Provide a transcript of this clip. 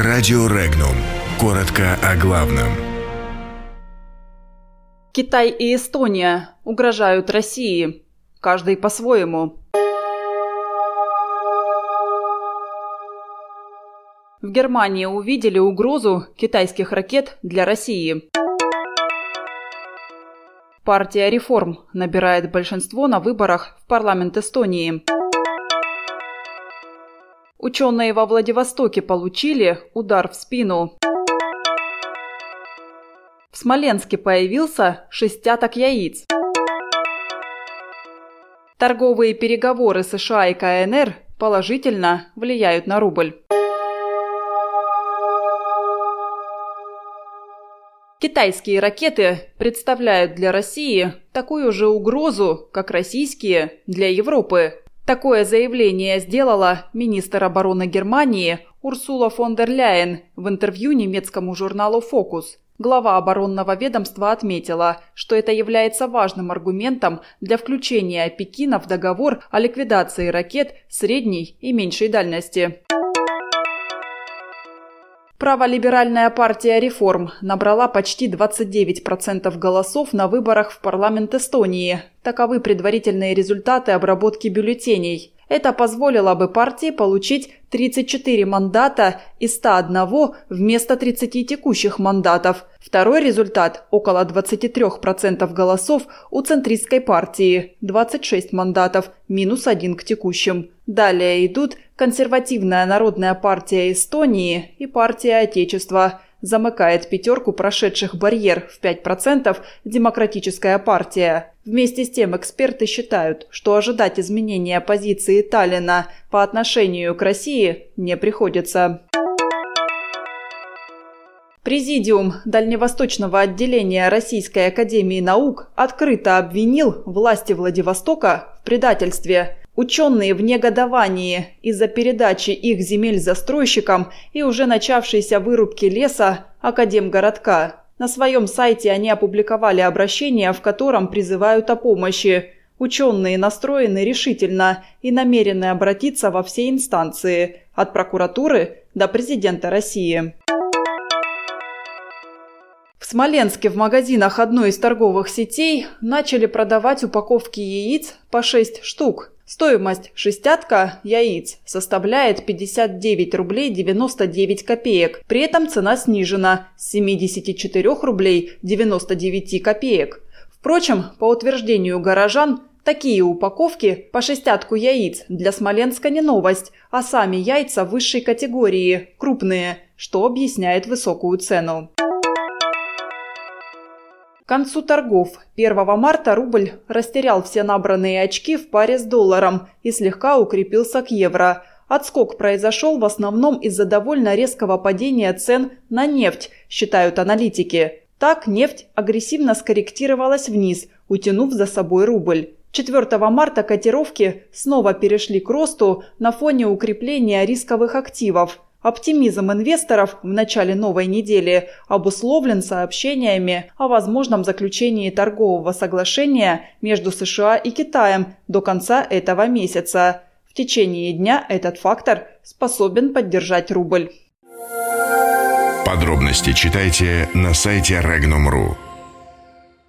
Радио Регнум. Коротко о главном. Китай и Эстония угрожают России. Каждый по-своему. В Германии увидели угрозу китайских ракет для России. Партия реформ набирает большинство на выборах в парламент Эстонии. Ученые во Владивостоке получили удар в спину. В Смоленске появился шестяток яиц. Торговые переговоры США и КНР положительно влияют на рубль. Китайские ракеты представляют для России такую же угрозу, как российские для Европы. Такое заявление сделала министр обороны Германии Урсула фон дер Ляйен в интервью немецкому журналу «Фокус». Глава оборонного ведомства отметила, что это является важным аргументом для включения Пекина в договор о ликвидации ракет средней и меньшей дальности. Праволиберальная партия «Реформ» набрала почти 29% голосов на выборах в парламент Эстонии. Таковы предварительные результаты обработки бюллетеней. Это позволило бы партии получить 34 мандата из 101 вместо 30 текущих мандатов. Второй результат – около 23% голосов у центристской партии – 26 мандатов, минус один к текущим. Далее идут консервативная народная партия Эстонии и партия Отечества – Замыкает пятерку прошедших барьер в 5% Демократическая партия. Вместе с тем эксперты считают, что ожидать изменения позиции Таллина по отношению к России не приходится. Президиум Дальневосточного отделения Российской Академии Наук открыто обвинил власти Владивостока в предательстве. Ученые в негодовании из-за передачи их земель застройщикам и уже начавшейся вырубки леса Академгородка. На своем сайте они опубликовали обращение, в котором призывают о помощи. Ученые настроены решительно и намерены обратиться во все инстанции, от прокуратуры до президента России. В Смоленске в магазинах одной из торговых сетей начали продавать упаковки яиц по 6 штук. Стоимость шестятка яиц составляет 59 рублей 99 копеек. При этом цена снижена с 74 рублей 99 копеек. Впрочем, по утверждению горожан, такие упаковки по шестятку яиц для Смоленска не новость, а сами яйца высшей категории, крупные, что объясняет высокую цену. К концу торгов 1 марта рубль растерял все набранные очки в паре с долларом и слегка укрепился к евро. Отскок произошел в основном из-за довольно резкого падения цен на нефть, считают аналитики. Так нефть агрессивно скорректировалась вниз, утянув за собой рубль. 4 марта котировки снова перешли к росту на фоне укрепления рисковых активов – Оптимизм инвесторов в начале новой недели обусловлен сообщениями о возможном заключении торгового соглашения между США и Китаем до конца этого месяца. В течение дня этот фактор способен поддержать рубль. Подробности читайте на сайте Regnum.ru.